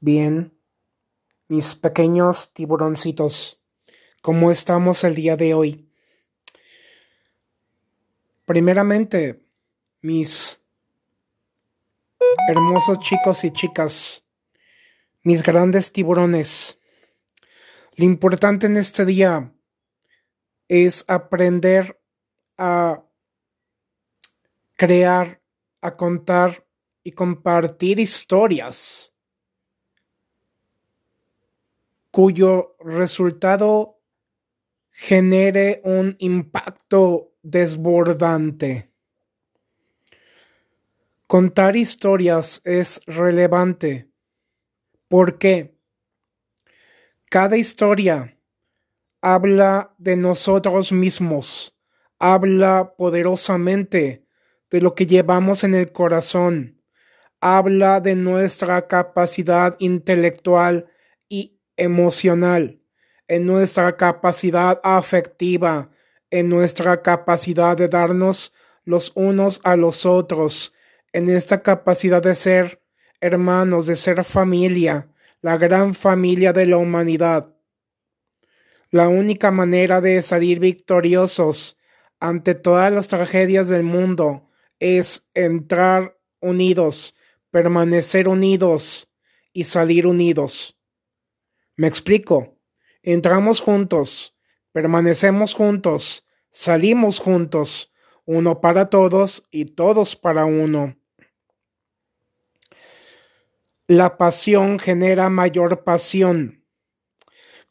Bien, mis pequeños tiburoncitos, ¿cómo estamos el día de hoy? Primeramente, mis hermosos chicos y chicas, mis grandes tiburones, lo importante en este día es aprender a crear, a contar y compartir historias cuyo resultado genere un impacto desbordante. Contar historias es relevante porque cada historia habla de nosotros mismos, habla poderosamente de lo que llevamos en el corazón, habla de nuestra capacidad intelectual emocional, en nuestra capacidad afectiva, en nuestra capacidad de darnos los unos a los otros, en esta capacidad de ser hermanos, de ser familia, la gran familia de la humanidad. La única manera de salir victoriosos ante todas las tragedias del mundo es entrar unidos, permanecer unidos y salir unidos. Me explico. Entramos juntos, permanecemos juntos, salimos juntos, uno para todos y todos para uno. La pasión genera mayor pasión.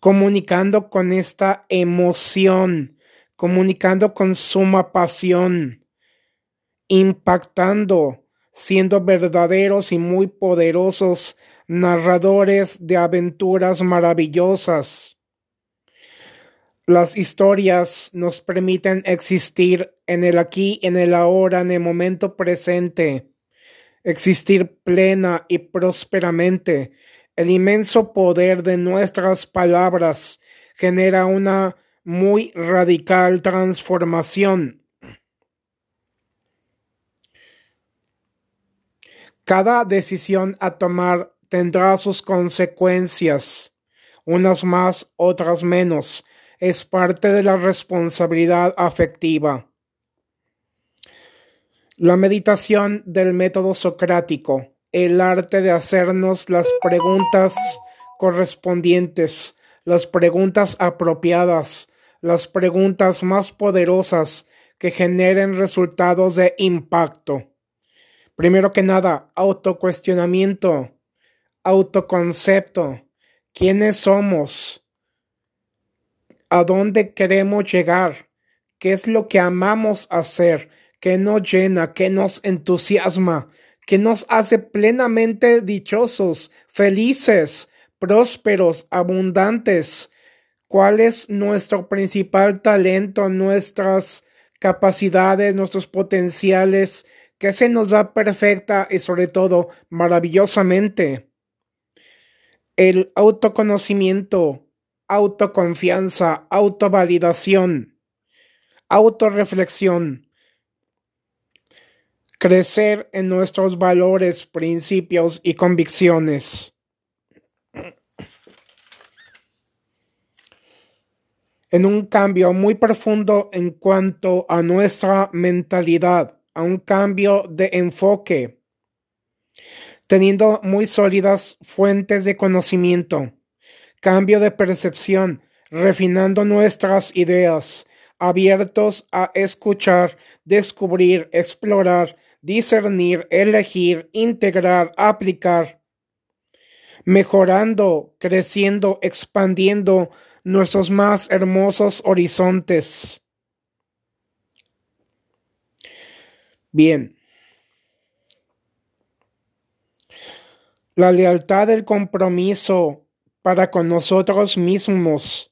Comunicando con esta emoción, comunicando con suma pasión, impactando, siendo verdaderos y muy poderosos narradores de aventuras maravillosas. Las historias nos permiten existir en el aquí, en el ahora, en el momento presente, existir plena y prósperamente. El inmenso poder de nuestras palabras genera una muy radical transformación. Cada decisión a tomar tendrá sus consecuencias, unas más, otras menos. Es parte de la responsabilidad afectiva. La meditación del método socrático, el arte de hacernos las preguntas correspondientes, las preguntas apropiadas, las preguntas más poderosas que generen resultados de impacto. Primero que nada, autocuestionamiento autoconcepto, quiénes somos, a dónde queremos llegar, qué es lo que amamos hacer, qué nos llena, qué nos entusiasma, qué nos hace plenamente dichosos, felices, prósperos, abundantes, cuál es nuestro principal talento, nuestras capacidades, nuestros potenciales, que se nos da perfecta y sobre todo maravillosamente el autoconocimiento, autoconfianza, autovalidación, autorreflexión, crecer en nuestros valores, principios y convicciones. En un cambio muy profundo en cuanto a nuestra mentalidad, a un cambio de enfoque teniendo muy sólidas fuentes de conocimiento, cambio de percepción, refinando nuestras ideas, abiertos a escuchar, descubrir, explorar, discernir, elegir, integrar, aplicar, mejorando, creciendo, expandiendo nuestros más hermosos horizontes. Bien. La lealtad del compromiso para con nosotros mismos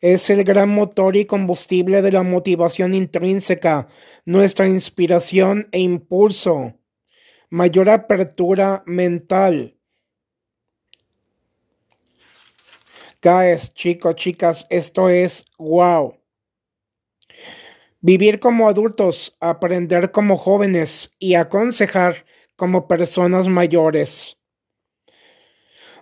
es el gran motor y combustible de la motivación intrínseca, nuestra inspiración e impulso, mayor apertura mental. Guys, chicos, chicas, esto es wow. Vivir como adultos, aprender como jóvenes y aconsejar como personas mayores.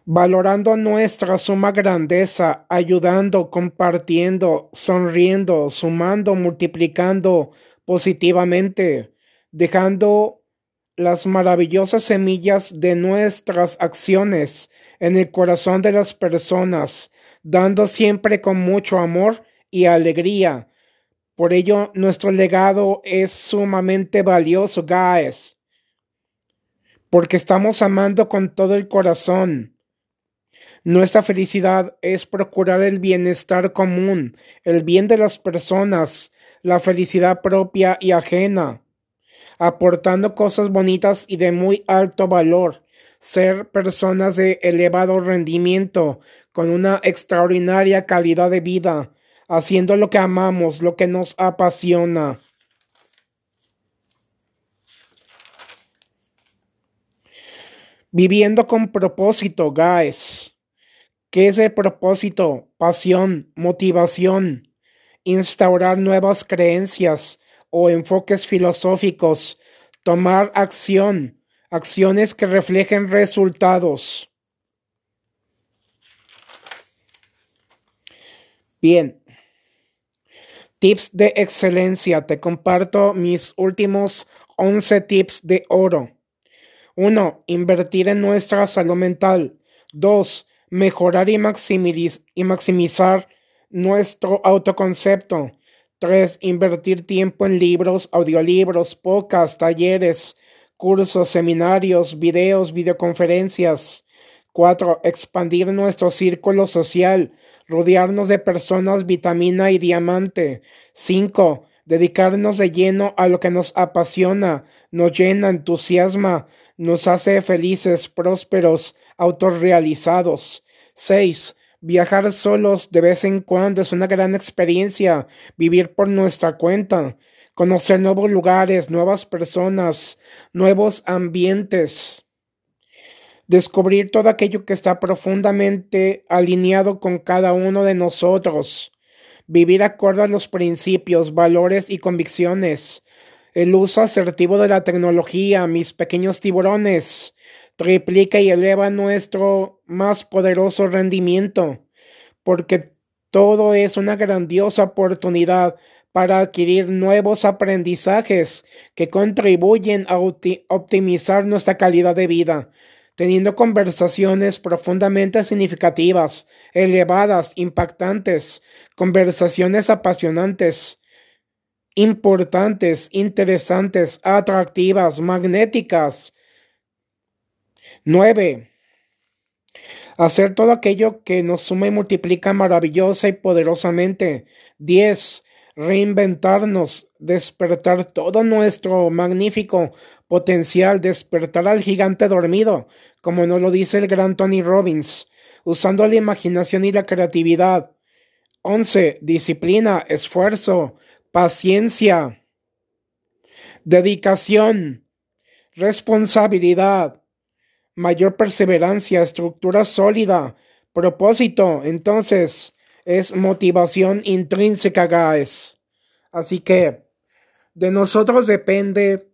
Valorando nuestra suma grandeza, ayudando, compartiendo, sonriendo, sumando, multiplicando positivamente, dejando las maravillosas semillas de nuestras acciones en el corazón de las personas, dando siempre con mucho amor y alegría. Por ello, nuestro legado es sumamente valioso, guys, porque estamos amando con todo el corazón nuestra felicidad es procurar el bienestar común, el bien de las personas, la felicidad propia y ajena, aportando cosas bonitas y de muy alto valor, ser personas de elevado rendimiento, con una extraordinaria calidad de vida, haciendo lo que amamos, lo que nos apasiona. Viviendo con propósito, guys. ¿Qué es el propósito, pasión, motivación? Instaurar nuevas creencias o enfoques filosóficos, tomar acción, acciones que reflejen resultados. Bien. Tips de excelencia. Te comparto mis últimos 11 tips de oro. 1. Invertir en nuestra salud mental. 2 mejorar y, maximizar nuestro autoconcepto. 3. Invertir tiempo en libros, audiolibros, podcasts, talleres, cursos, seminarios, videos, videoconferencias. 4. Expandir nuestro círculo social, rodearnos de personas vitamina y diamante. 5. Dedicarnos de lleno a lo que nos apasiona, nos llena, entusiasma, nos hace felices, prósperos, autorrealizados. 6. Viajar solos de vez en cuando es una gran experiencia. Vivir por nuestra cuenta. Conocer nuevos lugares, nuevas personas, nuevos ambientes. Descubrir todo aquello que está profundamente alineado con cada uno de nosotros. Vivir acorde a los principios, valores y convicciones. El uso asertivo de la tecnología, mis pequeños tiburones triplica y eleva nuestro más poderoso rendimiento, porque todo es una grandiosa oportunidad para adquirir nuevos aprendizajes que contribuyen a optimizar nuestra calidad de vida, teniendo conversaciones profundamente significativas, elevadas, impactantes, conversaciones apasionantes, importantes, interesantes, atractivas, magnéticas, 9. Hacer todo aquello que nos suma y multiplica maravillosa y poderosamente. 10. Reinventarnos, despertar todo nuestro magnífico potencial, despertar al gigante dormido, como nos lo dice el gran Tony Robbins, usando la imaginación y la creatividad. 11. Disciplina, esfuerzo, paciencia, dedicación, responsabilidad, mayor perseverancia, estructura sólida, propósito, entonces es motivación intrínseca, guys. Así que de nosotros depende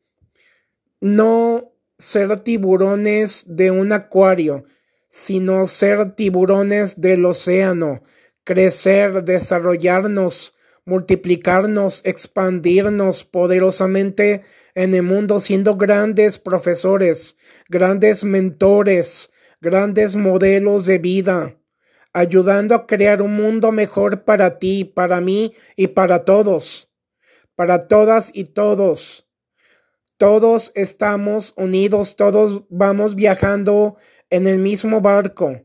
no ser tiburones de un acuario, sino ser tiburones del océano, crecer, desarrollarnos, multiplicarnos, expandirnos poderosamente en el mundo, siendo grandes profesores, grandes mentores, grandes modelos de vida, ayudando a crear un mundo mejor para ti, para mí y para todos, para todas y todos. Todos estamos unidos, todos vamos viajando en el mismo barco.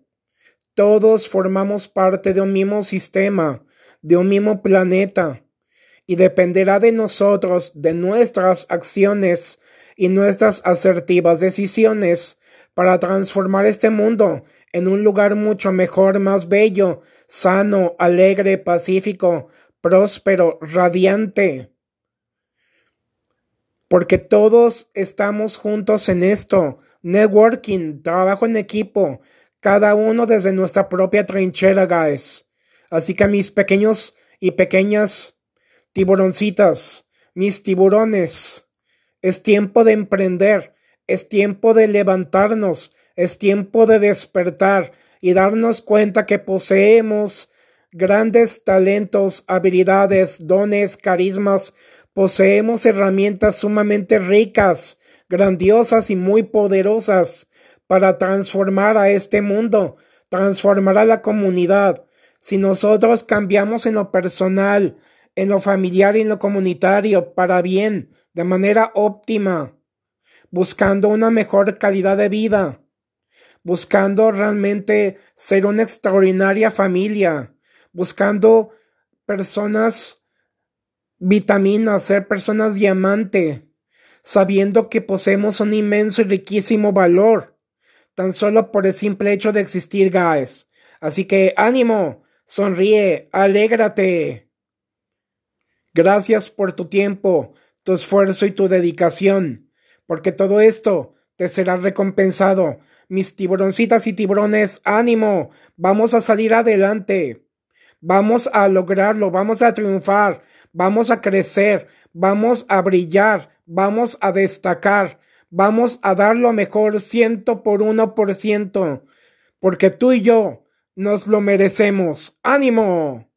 Todos formamos parte de un mismo sistema, de un mismo planeta y dependerá de nosotros, de nuestras acciones y nuestras asertivas decisiones para transformar este mundo en un lugar mucho mejor, más bello, sano, alegre, pacífico, próspero, radiante. Porque todos estamos juntos en esto, networking, trabajo en equipo, cada uno desde nuestra propia trinchera, guys. Así que mis pequeños y pequeñas tiburoncitas, mis tiburones, es tiempo de emprender, es tiempo de levantarnos, Es tiempo de despertar y darnos cuenta que poseemos grandes talentos, habilidades, dones, carismas. Poseemos herramientas sumamente ricas, grandiosas y muy poderosas para transformar a este mundo, transformar a la comunidad. Si nosotros cambiamos en lo personal, en lo familiar y en lo comunitario para bien, de manera óptima, buscando una mejor calidad de vida, buscando realmente ser una extraordinaria familia, buscando personas vitaminas, ser personas diamante, sabiendo que poseemos un inmenso y riquísimo valor, tan solo por el simple hecho de existir, guys. Así que ánimo, sonríe, alégrate. Gracias por tu tiempo, tu esfuerzo y tu dedicación, porque todo esto te será recompensado. Mis tiburoncitas y tiburones, ánimo, vamos a salir adelante, vamos a lograrlo, vamos a triunfar, vamos a crecer, vamos a brillar, vamos a destacar, vamos a dar lo mejor ciento por uno por ciento, porque tú y yo nos lo merecemos. ¡Ánimo!